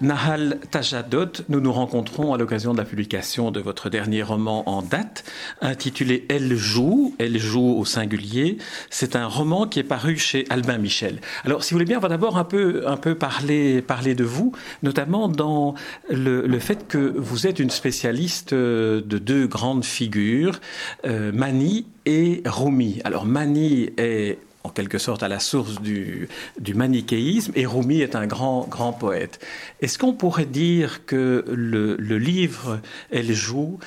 Nahal Tajadot, nous nous rencontrons à l'occasion de la publication de votre dernier roman en date, intitulé Elle joue, Elle joue au singulier. C'est un roman qui est paru chez Albin Michel. Alors, si vous voulez bien, on va d'abord un peu, un peu parler, parler de vous, notamment dans le, le fait que vous êtes une spécialiste euh, de deux grandes figures, euh, Mani et Rumi. Alors, Mani est en quelque sorte à la source du, du manichéisme, et Rumi est un grand, grand poète. Est-ce qu'on pourrait dire que le, le, livre Elle joue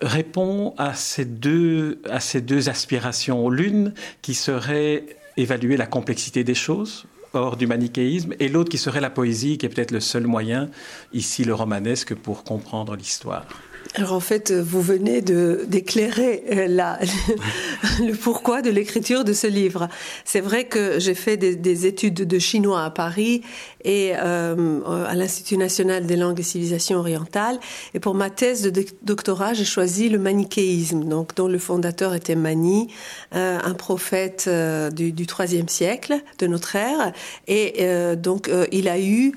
répond à ces deux, à ces deux aspirations? L'une qui serait évaluer la complexité des choses hors du manichéisme, et l'autre qui serait la poésie, qui est peut-être le seul moyen, ici le romanesque, pour comprendre l'histoire? Alors en fait, vous venez de d'éclairer euh, le pourquoi de l'écriture de ce livre. C'est vrai que j'ai fait des, études de chinois à Paris et euh, à l'Institut national des langues et civilisations orientales. Et pour ma thèse de doctorat, j'ai choisi le manichéisme, donc dont le fondateur était Mani, euh, un prophète euh, du, du IIIe siècle de notre ère. Et euh, donc euh, il a eu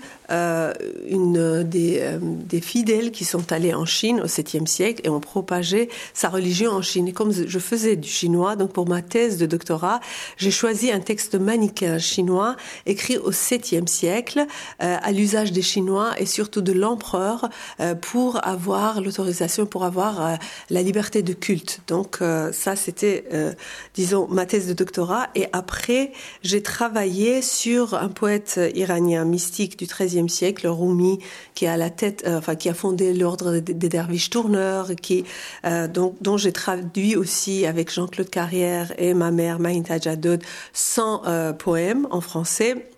une des, des fidèles qui sont allés en Chine au 7e siècle et ont propagé sa religion en Chine. Et comme je faisais du chinois, donc pour ma thèse de doctorat, j'ai choisi un texte manichéen chinois écrit au 7e siècle euh, à l'usage des Chinois et surtout de l'empereur euh, pour avoir l'autorisation, pour avoir euh, la liberté de culte. Donc ça, c'était, disons, ma thèse de doctorat. Et après, j'ai travaillé sur un poète iranien mystique du XIIIe siècle, Rumi, qui à la tête, enfin, qui a fondé l'ordre des, des derviches tourneurs, qui, donc, dont j'ai traduit aussi avec Jean-Claude Carrière et ma mère, Maïnta Jadot, 100 poèmes en français.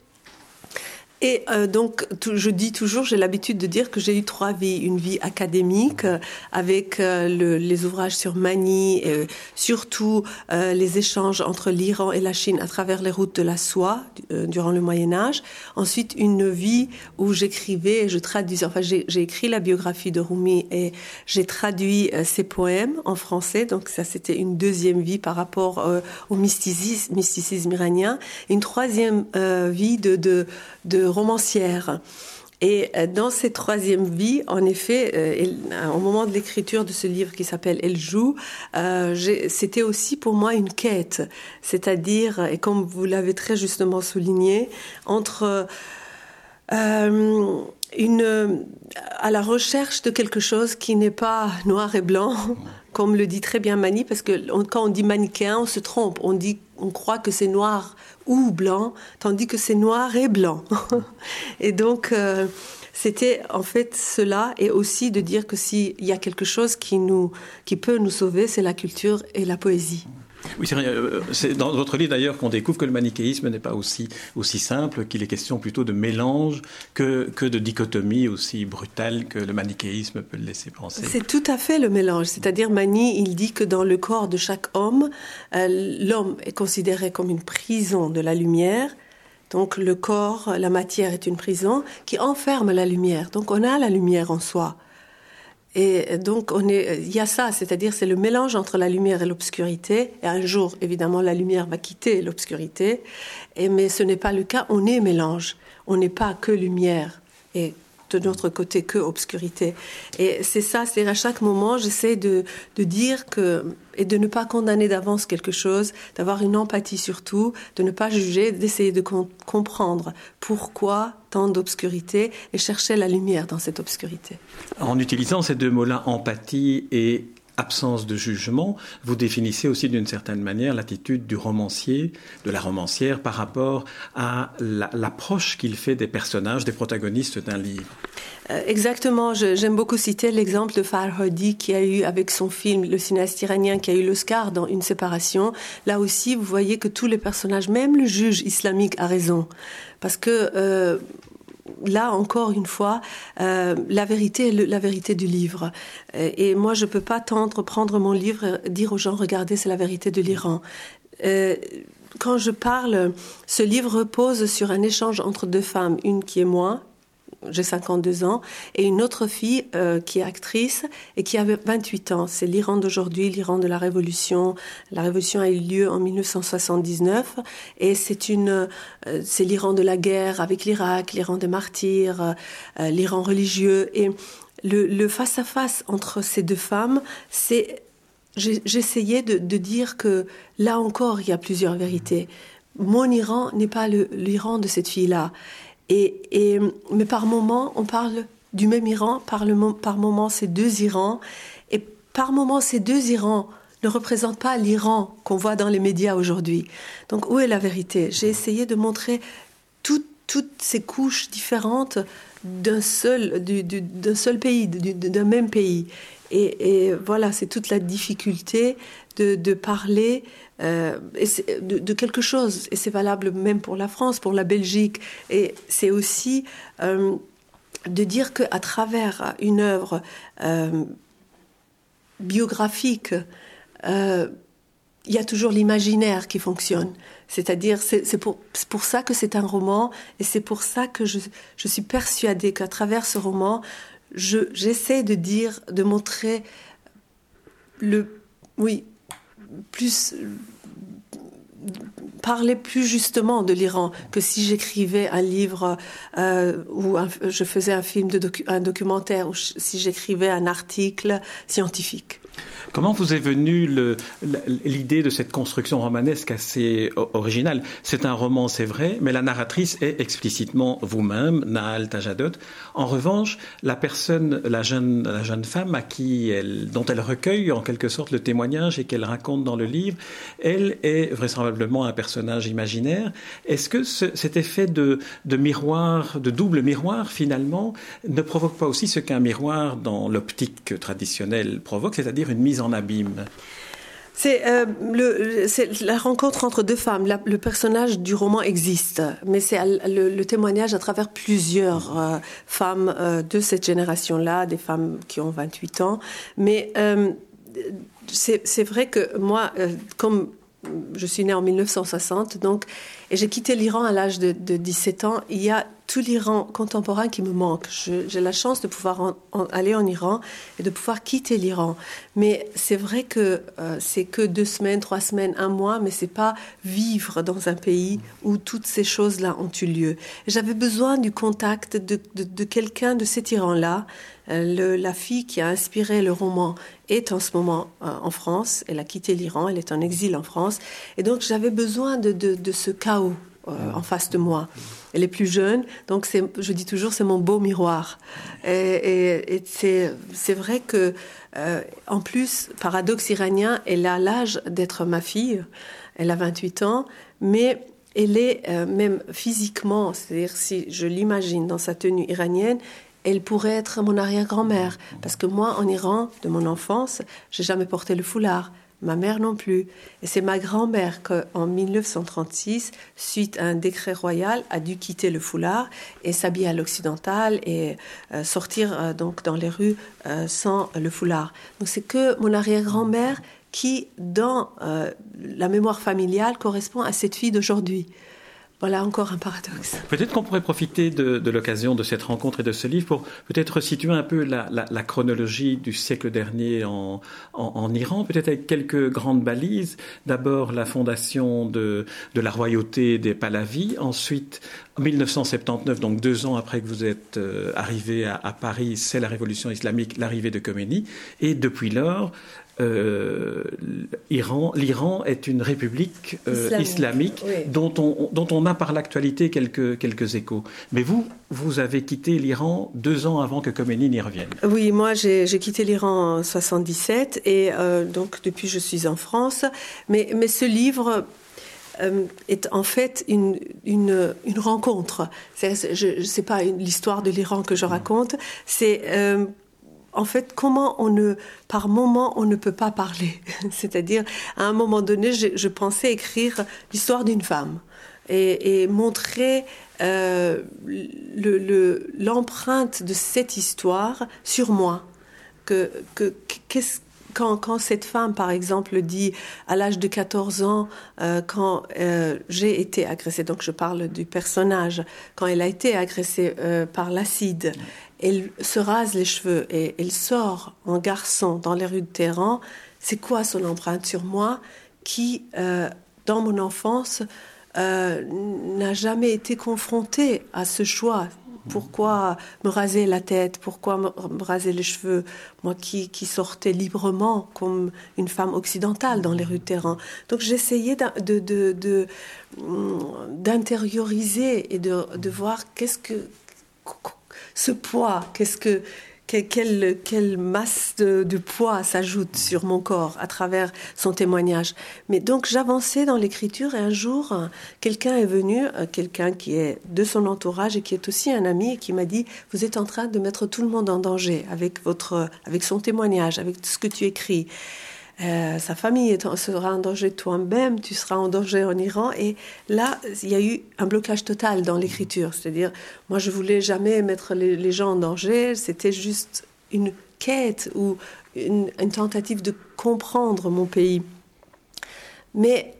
Et euh, donc, je dis toujours, j'ai l'habitude de dire que j'ai eu trois vies. Une vie académique euh, avec euh, le, les ouvrages sur Mani, et surtout les échanges entre l'Iran et la Chine à travers les routes de la soie durant le Moyen Âge. Ensuite, une vie où j'écrivais je traduisais. Enfin, j'ai écrit la biographie de Rumi et j'ai traduit ses poèmes en français. Donc, ça, c'était une deuxième vie par rapport au mysticisme, mysticisme iranien. Une troisième vie de romancière. Et euh, dans cette troisième vie, en effet, euh, au moment de l'écriture de ce livre qui s'appelle Elle joue, euh, c'était aussi pour moi une quête, c'est-à-dire, et comme vous l'avez très justement souligné, entre euh, une, à la recherche de quelque chose qui n'est pas noir et blanc, comme le dit très bien Mani, parce que quand on dit manichéen, on se trompe, on dit, on croit que c'est noir ou blanc, tandis que c'est noir et blanc. et donc, euh, c'était en fait cela, et aussi de dire que s'il y a quelque chose qui, nous, qui peut nous sauver, c'est la culture et la poésie. Oui, euh, c'est dans votre livre d'ailleurs qu'on découvre que le manichéisme n'est pas aussi, aussi simple, qu'il est question plutôt de mélange que, que de dichotomie aussi brutale que le manichéisme peut le laisser penser. C'est tout à fait le mélange. C'est-à-dire, Mani, il dit que dans le corps de chaque homme, euh, l'homme est considéré comme une prison de la lumière. Donc le corps, la matière est une prison qui enferme la lumière. Donc on a la lumière en soi. Et donc, on est, il y a ça, c'est-à-dire c'est le mélange entre la lumière et l'obscurité. Et un jour, évidemment, la lumière va quitter l'obscurité. Mais ce n'est pas le cas. On est mélange. On n'est pas que lumière et de notre côté que obscurité. Et c'est ça, c'est à chaque moment, j'essaie de, de dire que et de ne pas condamner d'avance quelque chose, d'avoir une empathie surtout, de ne pas juger, d'essayer de com comprendre pourquoi tant d'obscurité et chercher la lumière dans cette obscurité. En utilisant ces deux mots-là, empathie et absence de jugement, vous définissez aussi d'une certaine manière l'attitude du romancier, de la romancière par rapport à l'approche la, qu'il fait des personnages, des protagonistes d'un livre. Euh, exactement, j'aime beaucoup citer l'exemple de Farhadi qui a eu avec son film Le cinéaste iranien qui a eu l'Oscar dans Une séparation. Là aussi, vous voyez que tous les personnages, même le juge islamique a raison. Parce que euh, là encore une fois, euh, la vérité est la vérité du livre. Et, et moi, je peux pas tendre, prendre mon livre, et dire aux gens, regardez, c'est la vérité de l'Iran. Euh, quand je parle, ce livre repose sur un échange entre deux femmes, une qui est moi, j'ai 52 ans, et une autre fille euh, qui est actrice et qui avait 28 ans. C'est l'Iran d'aujourd'hui, l'Iran de la Révolution. La Révolution a eu lieu en 1979 et c'est une, euh, c'est l'Iran de la guerre avec l'Irak, l'Iran des martyrs, euh, l'Iran religieux et le face à face entre ces deux femmes, c'est j'essayais de, de, dire que là encore, il y a plusieurs vérités. Mon Iran n'est pas l'Iran de cette fille-là. Et, mais par moment, on parle du même Iran, par, le, par moment, c'est deux Irans. Et par moment, ces deux Irans ne représentent pas l'Iran qu'on voit dans les médias aujourd'hui. Donc, où est la vérité? J'ai essayé de montrer toutes ces couches différentes d'un seul, d'un seul pays, d'un même pays. Et, voilà, c'est toute la difficulté de, parler euh, de, quelque chose. Et c'est valable même pour la France, pour la Belgique. Et c'est aussi euh, de dire qu'à travers une œuvre euh, biographique, il y a toujours l'imaginaire qui fonctionne. C'est-à-dire, c'est pour, ça que c'est un roman, et c'est pour ça que je suis persuadée qu'à travers ce roman, j'essaie de dire, de montrer le, oui, plus parler plus justement de l'Iran que si j'écrivais un livre euh, ou je faisais un film, de un documentaire ou si j'écrivais un article scientifique. Comment vous est venue l'idée de cette construction romanesque assez originale? C'est un roman, c'est vrai, mais la narratrice est explicitement vous-même, Nahal Tajadot. En revanche, la personne, la jeune, femme à qui elle, dont elle recueille en quelque sorte le témoignage et qu'elle raconte dans le livre, elle est vraisemblablement un personnage imaginaire. Est-ce que cet effet de, de miroir, de double miroir finalement, ne provoque pas aussi ce qu'un miroir dans l'optique traditionnelle provoque, c'est-à-dire une mise en abîme c'est euh, la rencontre entre deux femmes. le personnage du roman existe, mais c'est le, témoignage à travers plusieurs euh, femmes euh, de cette génération-là, des femmes qui ont 28 ans. Mais c'est vrai que moi, comme je suis née en 1960, donc, et j'ai quitté l'Iran à l'âge de, de, 17 ans. Il y a tout l'Iran contemporain qui me manque. J'ai la chance de pouvoir aller en Iran et de pouvoir quitter l'Iran. Mais c'est vrai que euh, c'est que deux semaines, trois semaines, un mois, mais c'est pas vivre dans un pays où toutes ces choses-là ont eu lieu. J'avais besoin du contact de, de, quelqu'un de cet Iran-là. Euh, la fille qui a inspiré le roman est en ce moment euh, en France. Elle a quitté l'Iran, elle est en exil en France. Et donc j'avais besoin de, de ce euh, en face de moi. Elle est plus jeune, donc je dis toujours, c'est mon beau miroir. Et, c'est vrai que, euh, en plus, paradoxe iranien, elle a l'âge d'être ma fille. Elle a 28 ans, mais elle est euh, même physiquement, c'est-à-dire si je l'imagine dans sa tenue iranienne, elle pourrait être mon arrière-grand-mère. Parce que moi, en Iran, de mon enfance, j'ai jamais porté le foulard ma mère non plus. Et c'est ma grand-mère qu'en 1936, suite à un décret royal, a dû quitter le foulard et s'habiller à l'occidental et euh, sortir euh, donc dans les rues euh, sans le foulard. Donc c'est que mon arrière-grand-mère qui, dans la mémoire familiale, correspond à cette fille d'aujourd'hui. Voilà encore un paradoxe. Peut-être qu'on pourrait profiter de, l'occasion de cette rencontre et de ce livre pour peut-être situer un peu la, chronologie du siècle dernier en, Iran, peut-être avec quelques grandes balises. D'abord la fondation de, la royauté des Pahlavis, ensuite en 1979, donc deux ans après que vous êtes euh, arrivé à, à Paris, c'est la révolution islamique, l'arrivée de Khomeini, et depuis lors, euh, l'Iran est une république euh, islamique, dont, on, dont on a par l'actualité quelques, quelques échos. Mais vous, vous avez quitté l'Iran deux ans avant que Khomeini n'y revienne. Oui, moi j'ai quitté l'Iran en 77 et euh, donc depuis je suis en France. Mais, mais ce livre est en fait une, une, une rencontre. Ce n'est pas l'histoire de l'Iran que je raconte, c'est en fait, comment on ne, par moment, on ne peut pas parler. C'est-à-dire, à un moment donné, je, pensais écrire l'histoire d'une femme. et, montrer euh, l'empreinte de cette histoire sur moi. Que, que, qu'est-ce quand, quand, cette femme, par exemple, dit à l'âge de 14 ans, euh, quand euh, j'ai été agressée, donc je parle du personnage, quand elle a été agressée par l'acide, elle se rase les cheveux et elle sort en garçon dans les rues de Téhéran, c'est quoi son empreinte sur moi qui, dans mon enfance, n'a jamais été confrontée à ce choix? Pourquoi me raser la tête? Pourquoi me raser les cheveux? Moi qui, qui sortais librement comme une femme occidentale dans les rues de terrain. Donc j'essayais d'intérioriser de, de, et de, de voir qu'est-ce que ce poids, qu'est-ce que quelle, quelle masse de, poids s'ajoute sur mon corps à travers son témoignage. Mais donc j'avançais dans l'écriture et un jour, quelqu'un est venu, euh, quelqu'un qui est de son entourage et qui est aussi un ami et qui m'a dit, vous êtes en train de mettre tout le monde en danger avec, votre, avec son témoignage, avec ce que tu écris. Euh, sa famille sera en danger, toi-même, tu seras en danger en Iran. Et là, il y a eu un blocage total dans l'écriture. C'est-à-dire, moi, je voulais jamais mettre les, gens en danger. C'était juste une quête ou une, tentative de comprendre mon pays. Mais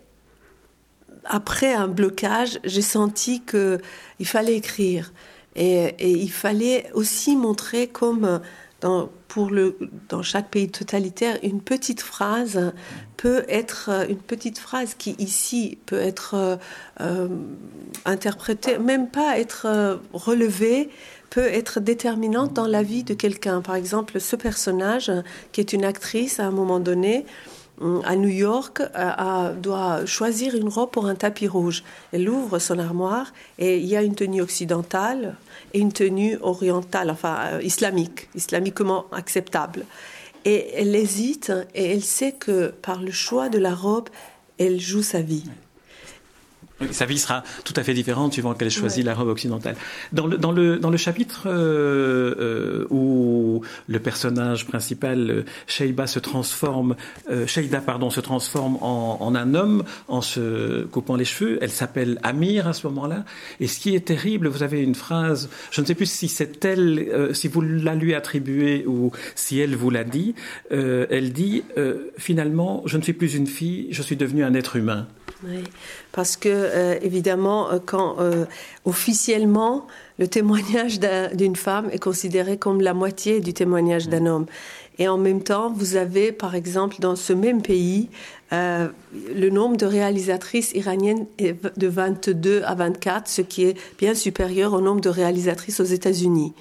après un blocage, j'ai senti que il fallait écrire et, et, il fallait aussi montrer comme dans, pour le, dans chaque pays totalitaire, une petite phrase peut être euh, une petite phrase qui ici peut être euh, euh, interprétée, même pas être relevée, peut être déterminante dans la vie de quelqu'un. Par exemple, ce personnage qui est une actrice à un moment donné à New York doit choisir une robe pour un tapis rouge. Elle ouvre son armoire et il y a une tenue occidentale une tenue orientale, enfin euh, islamique, islamiquement acceptable. Et elle hésite et elle sait que par le choix de la robe, elle joue sa vie. Sa vie sera tout à fait différente suivant qu'elle choisit la robe occidentale. Dans le, dans le, dans le chapitre euh, euh, où le personnage principal, euh, Sheiba, se transforme, euh, Sheida, pardon, se transforme en, en, un homme en se coupant les cheveux, elle s'appelle Amir à ce moment-là. Et ce qui est terrible, vous avez une phrase, je ne sais plus si c'est elle, si vous la lui attribuez ou si elle vous l'a dit, elle dit, finalement, je ne suis plus une fille, je suis devenue un être humain. Oui, parce que euh, évidemment, euh, quand euh, officiellement le témoignage d'une femme est considéré comme la moitié du témoignage d'un homme, et en même temps, vous avez, par exemple, dans ce même pays, le nombre de réalisatrices iraniennes est de 22 à 24, ce qui est bien supérieur au nombre de réalisatrices aux États-Unis.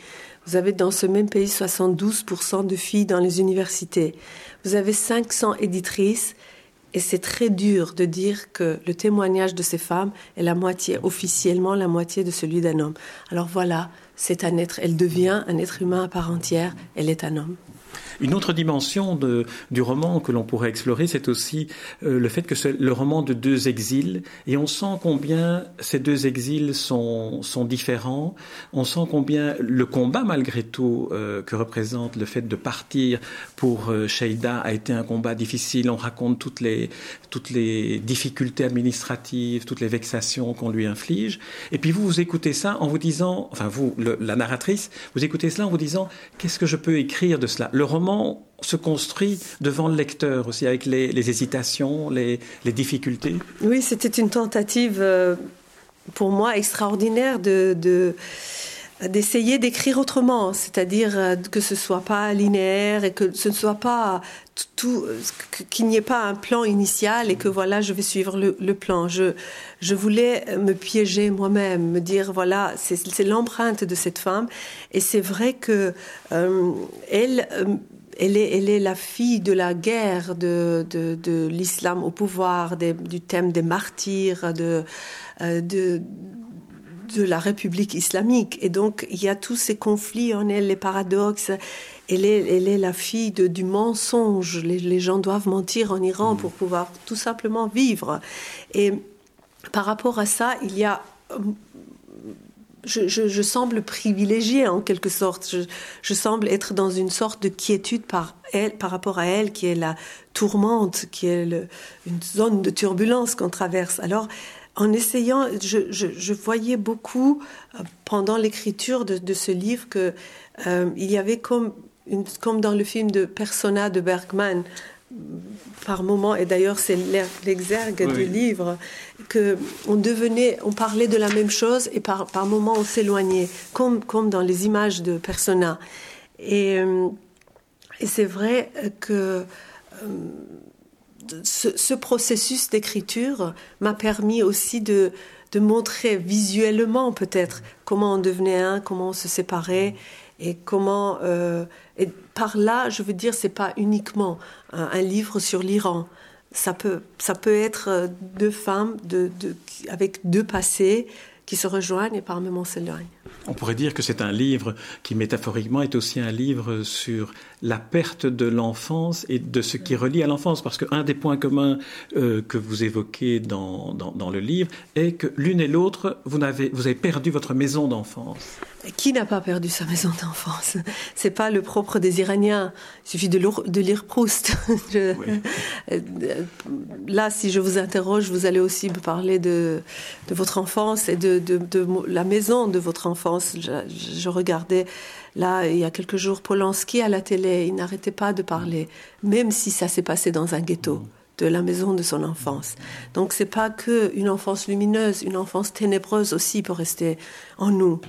Vous avez dans ce même pays 72% de filles dans les universités. Vous avez 500 éditrices et c'est très dur de dire que le témoignage de ces femmes est la moitié, officiellement la moitié de celui d'un homme. Alors voilà, c'est un être, elle devient un être humain à part entière, elle est un homme. Une autre dimension du roman que l'on pourrait explorer, c'est aussi euh, le fait que c'est le roman de deux exils, et on sent combien ces deux exils sont, sont différents, on sent combien le combat malgré tout euh, que représente le fait de partir pour euh, Sheida a été un combat difficile, on raconte toutes les, toutes les difficultés administratives, toutes les vexations qu'on lui inflige, et puis vous, vous écoutez ça en vous disant, enfin vous, la narratrice, vous écoutez cela en vous disant, qu'est-ce que je peux écrire de cela? Roman se construit devant le lecteur aussi, avec les, hésitations, les, difficultés. Oui, c'était une tentative euh, pour moi extraordinaire de, d'essayer d'écrire autrement, c'est-à-dire euh, que ce soit pas linéaire et que ce ne soit pas tout, qu'il n'y ait pas un plan initial et que voilà, je vais suivre le, plan. Je, je voulais me piéger moi-même, me dire voilà, c'est, l'empreinte de cette femme et c'est vrai que euh, elle elle est, la fille de la guerre de, l'islam au pouvoir, du thème des martyrs, euh, de, de, la République islamique. Et donc, il y a tous ces conflits en elle, les paradoxes. Elle est, elle est la fille du mensonge. Les, les, gens doivent mentir en Iran pour pouvoir tout simplement vivre. Et par rapport à ça, il y a je, semble privilégiée en quelque sorte. Je, semble être dans une sorte de quiétude par elle, par rapport à elle, qui est la tourmente, qui est une zone de turbulence qu'on traverse. Alors, en essayant, je, voyais beaucoup euh, pendant l'écriture de, ce livre que euh, il y avait comme, comme dans le film de Persona de Bergman, par moment, et d'ailleurs c'est l'exergue du livre, que on devenait, on parlait de la même chose et par, par moments on s'éloignait, comme, comme dans les images de Persona. Et, euh, et c'est vrai que ce, processus d'écriture m'a permis aussi de, de montrer visuellement peut-être comment on devenait un, comment on se séparait et comment euh, et par là je veux dire c'est pas uniquement un, livre sur l'Iran ça peut ça peut être deux femmes de, de, avec deux passés qui se rejoignent et par moments s'éloignent. On pourrait dire que c'est un livre qui métaphoriquement est aussi un livre sur la perte de l'enfance et de ce qui relie à l'enfance. Parce qu'un des points communs euh, que vous évoquez dans, dans, le livre est que l'une et l'autre, vous avez, vous avez perdu votre maison d'enfance. Qui n'a pas perdu sa maison d'enfance? C'est pas le propre des Iraniens. Il suffit de, de lire Proust. Euh, là, si je vous interroge, vous allez aussi me parler de, de votre enfance et de, de, de, la maison de votre enfance. Je, regardais Là, il y a quelques jours, Polanski à la télé, il n'arrêtait pas de parler, même si ça s'est passé dans un ghetto de la maison de son enfance. Donc c'est pas que une enfance lumineuse, une enfance ténébreuse aussi peut rester en nous.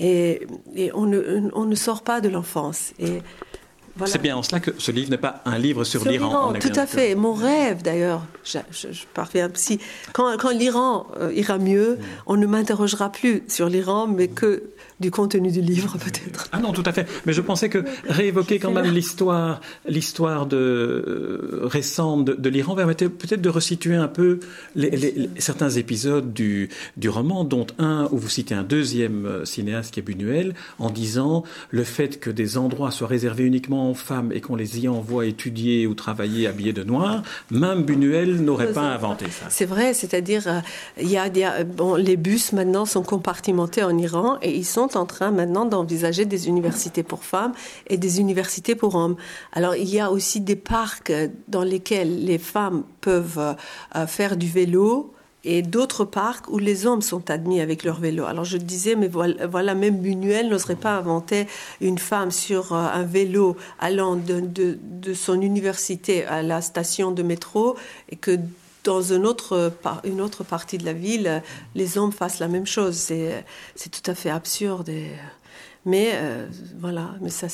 Et, on, ne, on, ne, sort pas de l'enfance. Et C'est bien en cela que ce livre n'est pas un livre sur, l'Iran. Tout à fait. Mon rêve, d'ailleurs, je, je, parviens. Si quand, quand l'Iran euh, ira mieux, on ne m'interrogera plus sur l'Iran, mais que du contenu du livre peut-être. Ah non, tout à fait. Mais je pensais que réévoquer quand même l'histoire, l'histoire de euh, récente de, l'Iran permettait peut-être de resituer un peu les, certains épisodes du, du roman, dont un où vous citez un deuxième euh, cinéaste qui est Buñuel, en disant le fait que des endroits soient réservés uniquement aux femmes et qu'on les y envoie étudier ou travailler habillés de noir, même Buñuel n'aurait pas inventé ça. C'est vrai, c'est-à-dire euh, il y a, bon, les bus maintenant sont compartimentés en Iran et ils sont en train maintenant d'envisager des universités pour femmes et des universités pour hommes. Alors il y a aussi des parcs dans lesquels les femmes peuvent euh, faire du vélo et d'autres parcs où les hommes sont admis avec leur vélo. Alors je disais, mais voilà, même Buñuel n'oserait pas inventer une femme sur euh, un vélo allant de, de, son université à la station de métro et que dans une autre, une autre partie de la ville, les hommes fassent la même chose. C'est, tout à fait absurde. mais euh, voilà, mais ça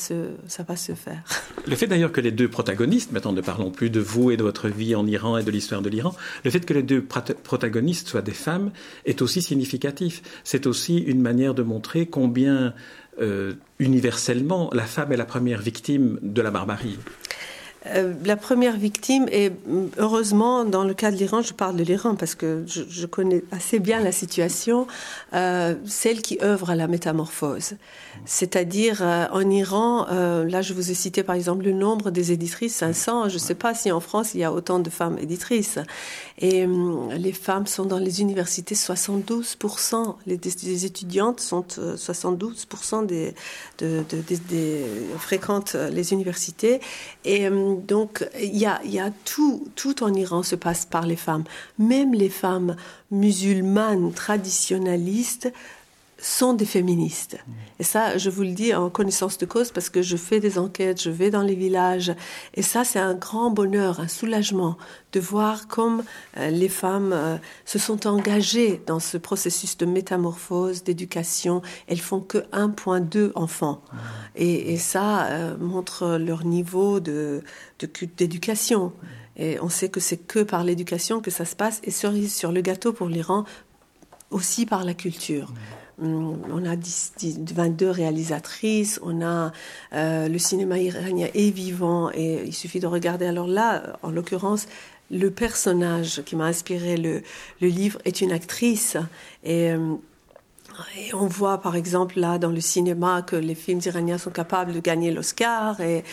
va se faire. Le fait d'ailleurs que les deux protagonistes, maintenant ne parlons plus de vous et de votre vie en Iran et de l'histoire de l'Iran, le fait que les deux protagonistes soient des femmes est aussi significatif. C'est aussi une manière de montrer combien euh, universellement la femme est la première victime de la barbarie. Euh, la première victime est, heureusement, dans le cas de l'Iran, je parle de l'Iran parce que je, connais assez bien la situation, euh, celle qui œuvre à la métamorphose. C'est-à-dire, euh, en Iran, là je vous ai cité par exemple le nombre des éditrices, 500, je ne sais pas si en France il y a autant de femmes éditrices. Et les femmes sont dans les universités, 72%, les, étudiantes sont 72% des, de, fréquentent les universités. Et donc, il y a, tout, tout en Iran se passe par les femmes. Même les femmes musulmanes traditionnalistes sont des féministes. Et ça, je vous le dis en connaissance de cause parce que je fais des enquêtes, je vais dans les villages. Et ça, c'est un grand bonheur, un soulagement de voir comme euh, les femmes euh, se sont engagées dans ce processus de métamorphose, d'éducation. Elles font que 1,2 enfants. Et, et ça euh, montre leur niveau de, d'éducation. Et on sait que c'est que par l'éducation que ça se passe. Et cerise sur le gâteau pour l'Iran, aussi par la culture. Mm, on a 22 réalisatrices, on a euh, le cinéma iranien est vivant et il suffit de regarder. Alors là, en l'occurrence, le personnage qui m'a inspiré le, livre est une actrice et, euh, et, on voit par exemple là dans le cinéma que les films iraniens sont capables de gagner l'Oscar et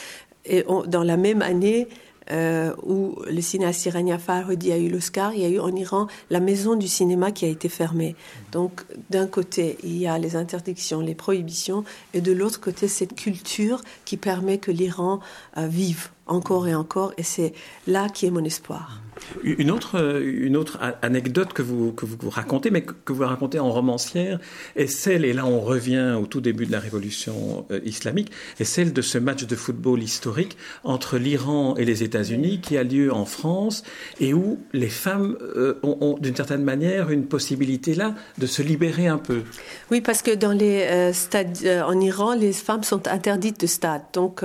dans la même année, euh, où le cinéaste iranien Farhadi a eu l'Oscar, il y a eu en Iran la maison du cinéma qui a été fermée. Donc d'un côté, il y a les interdictions, les prohibitions, et de l'autre côté, cette culture qui permet que l'Iran euh, vive encore et encore, et c'est là qui est mon espoir. Une autre, une autre anecdote que vous, que vous racontez, mais que vous racontez en romancière, est celle, et là on revient au tout début de la révolution euh, islamique, est celle de ce match de football historique entre l'Iran et les États-Unis qui a lieu en France et où les femmes euh, ont, d'une certaine manière une possibilité là de se libérer un peu. Oui, parce que dans les euh, stades en Iran, les femmes sont interdites de stade. Donc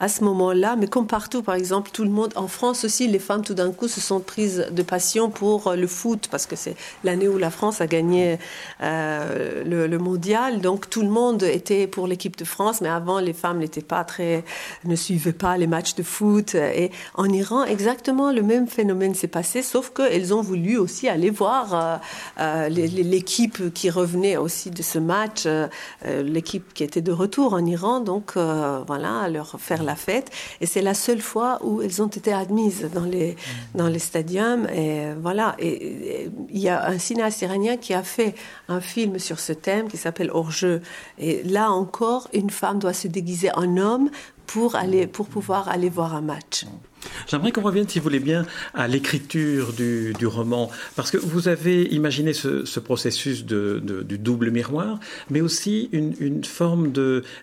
à ce moment-là, mais comme partout, par exemple, tout le monde, en France aussi, les femmes tout d'un coup se sont prise de passion pour euh, le foot, parce que c'est l'année où la France a gagné euh, le, mondial. Donc tout le monde était pour l'équipe de France, mais avant, les femmes n'étaient pas très, ne suivaient pas les matchs de foot. Et en Iran, exactement le même phénomène s'est passé, sauf qu'elles ont voulu aussi aller voir euh, l'équipe qui revenait aussi de ce match, l'équipe qui était de retour en Iran. Donc voilà, leur faire la fête. Et c'est la seule fois où elles ont été admises dans les, dans les Et voilà. Et, il y a un cinéaste iranien qui a fait un film sur ce thème qui s'appelle Hors-jeu. Et là encore, une femme doit se déguiser en homme pour aller, pour pouvoir aller voir un match. J'aimerais qu'on revienne, si vous voulez bien, à l'écriture du, roman, parce que vous avez imaginé ce, processus du double miroir, mais aussi une, forme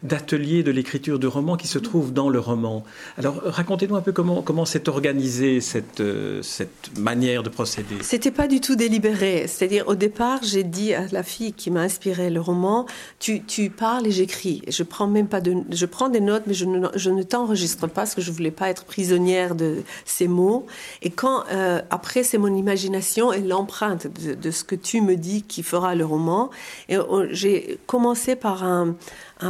d'atelier de, l'écriture du roman qui se trouve dans le roman. Alors, racontez-nous un peu comment, comment s'est organisée cette, cette manière de procéder. C'était pas du tout délibéré. C'est-à-dire, au départ, j'ai dit à la fille qui m'a inspiré le roman, tu, tu parles et j'écris. Je prends même pas de, je prends des notes, mais je ne, je ne t'enregistre pas parce que je voulais pas être prisonnière de ces mots. Et quand, euh, après, c'est mon imagination et l'empreinte de, ce que tu me dis qui fera le roman. Et j'ai commencé par un,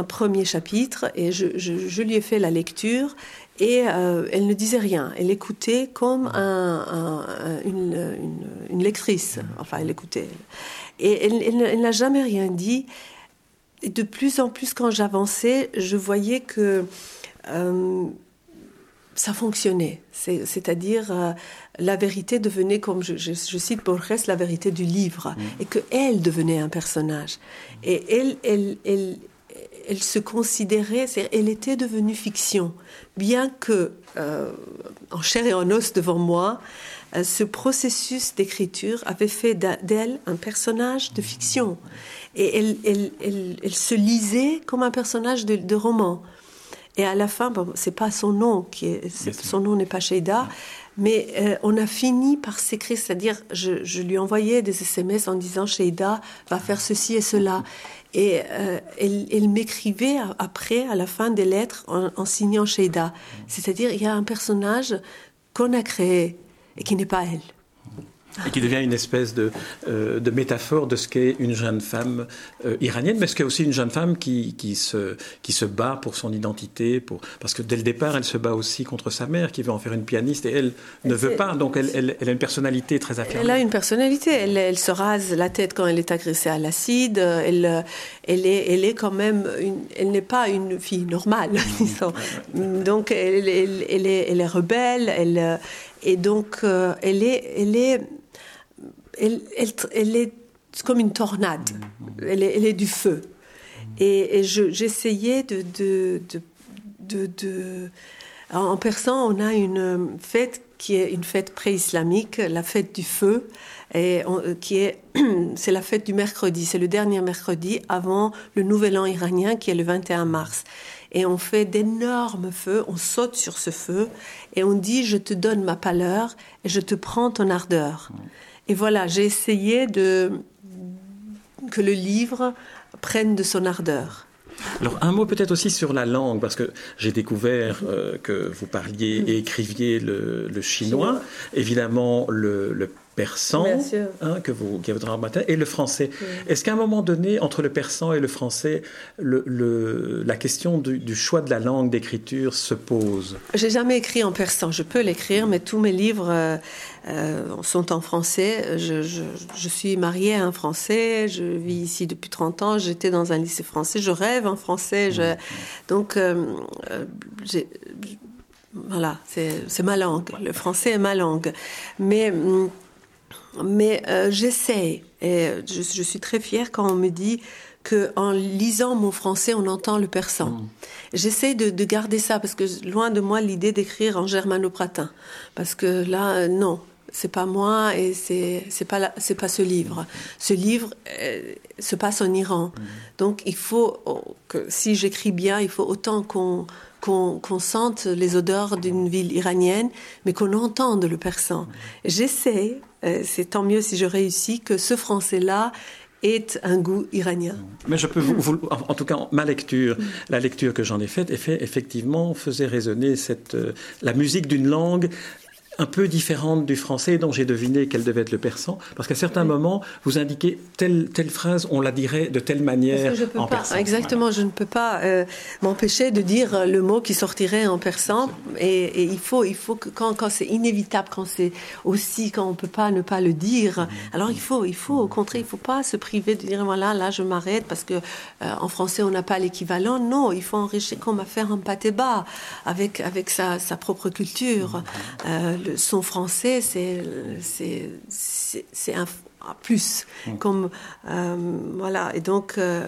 premier chapitre et je, lui ai fait la lecture. Et euh, elle ne disait rien. Elle écoutait comme une, lectrice. Enfin, elle écoutait. Et elle, n'a jamais rien dit. De plus en plus, quand j'avançais, je voyais que euh, ça fonctionnait. C'est-à-dire, euh, la vérité devenait, comme je, cite Borges, la vérité du livre, mm. et que elle devenait un personnage. Et elle, elle, elle, elle se considérait, elle était devenue fiction, bien que, euh, en chair et en os devant moi, euh, ce processus d'écriture avait fait d'elle un personnage de fiction. Et elle, elle, elle, se lisait comme un personnage de, de roman. Et à la fin, bon, c'est pas son nom qui est, son nom n'est pas Sheida, mais euh, on a fini par s'écrire, c'est-à-dire je, je, lui envoyais des SMS en disant Sheida va faire ceci et cela. Et euh, elle, elle m'écrivait après, à la fin des lettres, en, en signant Sheida. C'est-à-dire il y a un personnage qu'on a créé et qui n'est pas elle et qui devient une espèce de, euh, de métaphore de ce qu'est une jeune femme euh, iranienne, mais ce qu'est aussi une jeune femme qui, qui, se, qui se bat pour son identité, pour, parce que dès le départ, elle se bat aussi contre sa mère qui veut en faire une pianiste et elle ne veut pas, donc elle, elle, elle, a une personnalité très affirmée. Elle a une personnalité, elle, elle se rase la tête quand elle est agressée à l'acide, elle, elle, est, elle est quand même, une, elle n'est pas une fille normale, disons. Donc elle, elle, elle, est, elle est rebelle, elle, et donc euh, elle est... Elle est elle, elle, est comme une tornade. Elle est, elle est du feu. Et, j'essayais de, de, de, de, En persan, on a une fête qui est une fête pré-islamique, la fête du feu, et qui est, c'est la fête du mercredi, c'est le dernier mercredi avant le nouvel an iranien qui est le 21 mars. Et on fait d'énormes feux, on saute sur ce feu et on dit je te donne ma pâleur et je te prends ton ardeur. Et voilà, j'ai essayé de que le livre prenne de son ardeur. Alors un mot peut-être aussi sur la langue, parce que j'ai découvert euh, que vous parliez et écriviez le, chinois, évidemment le, le persan hein, que vous, qui votre matin et le français. Est-ce qu'à un moment donné, entre le persan et le français, le, la question du, choix de la langue d'écriture se pose? J'ai jamais écrit en persan. Je peux l'écrire, mais tous mes livres euh, euh, sont en français. Je, je, suis mariée à un français. Je vis ici depuis 30 ans. J'étais dans un lycée français. Je rêve en français. Je, donc, euh, voilà, c'est ma langue. Le français est ma langue. Mais hum, mais euh, j'essaie. Et je, suis très fière quand on me dit que en lisant mon français, on entend le persan. Mm. J'essaie de, de, garder ça parce que loin de moi l'idée d'écrire en germano-pratin, parce que là, euh, non, c'est pas moi et c'est c'est pas c'est pas ce livre. Ce livre euh, se passe en Iran, mm. donc il faut oh, que si j'écris bien, il faut autant qu'on qu'on sente les odeurs d'une ville iranienne, mais qu'on entende le persan. J'essaie, euh, c'est tant mieux si je réussis, que ce français-là est un goût iranien. Mais je peux vous, en tout cas, ma lecture, la lecture que j'en ai faite, effectivement, faisait résonner cette, euh, la musique d'une langue un peu différente du français dont j'ai deviné qu'elle devait être le persan parce qu'à certains moments vous indiquez telle telle phrase on la dirait de telle manière en persan. Exactement, je ne peux pas euh, m'empêcher de dire le mot qui sortirait en persan et, il faut il faut que quand, quand c'est inévitable quand c'est aussi quand on peut pas ne pas le dire mhm. alors il faut il faut au contraire il faut pas se priver de dire voilà là je m'arrête parce que euh, en français on n'a pas l'équivalent non il faut enrichir comme à faire un pâté bas avec avec sa, sa propre culture. Mhm. Euh, son français, c'est un, plus. Mm. Comme, euh, voilà, et donc euh,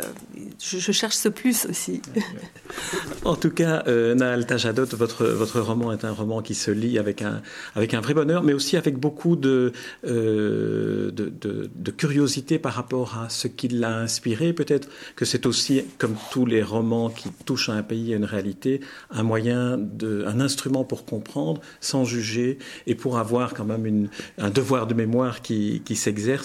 je, cherche ce plus aussi. en tout cas, euh, Naal Tajadot, votre, votre roman est un roman qui se lit avec un, avec un vrai bonheur, mais aussi avec beaucoup de, de, de, curiosité par rapport à ce qui l'a inspiré. Peut-être que c'est aussi, comme tous les romans qui touchent à un pays, à une réalité, un moyen, de, un instrument pour comprendre, sans juger, et pour avoir quand même une, un devoir de mémoire qui, qui s'exerce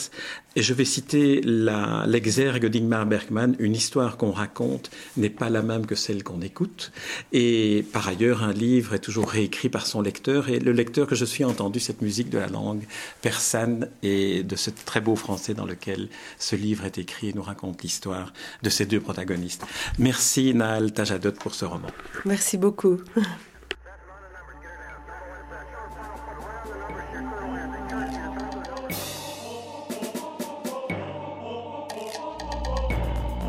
et je vais citer l'exergue d'Ingmar Bergman, une histoire qu'on raconte n'est pas la même que celle qu'on écoute. Et par ailleurs, un livre est toujours réécrit par son lecteur. Et le lecteur que je suis entendu cette musique de la langue persane et de ce très beau français dans lequel ce livre est écrit et nous raconte l'histoire de ces deux protagonistes. Merci Naal Tajadot pour ce roman. Merci beaucoup.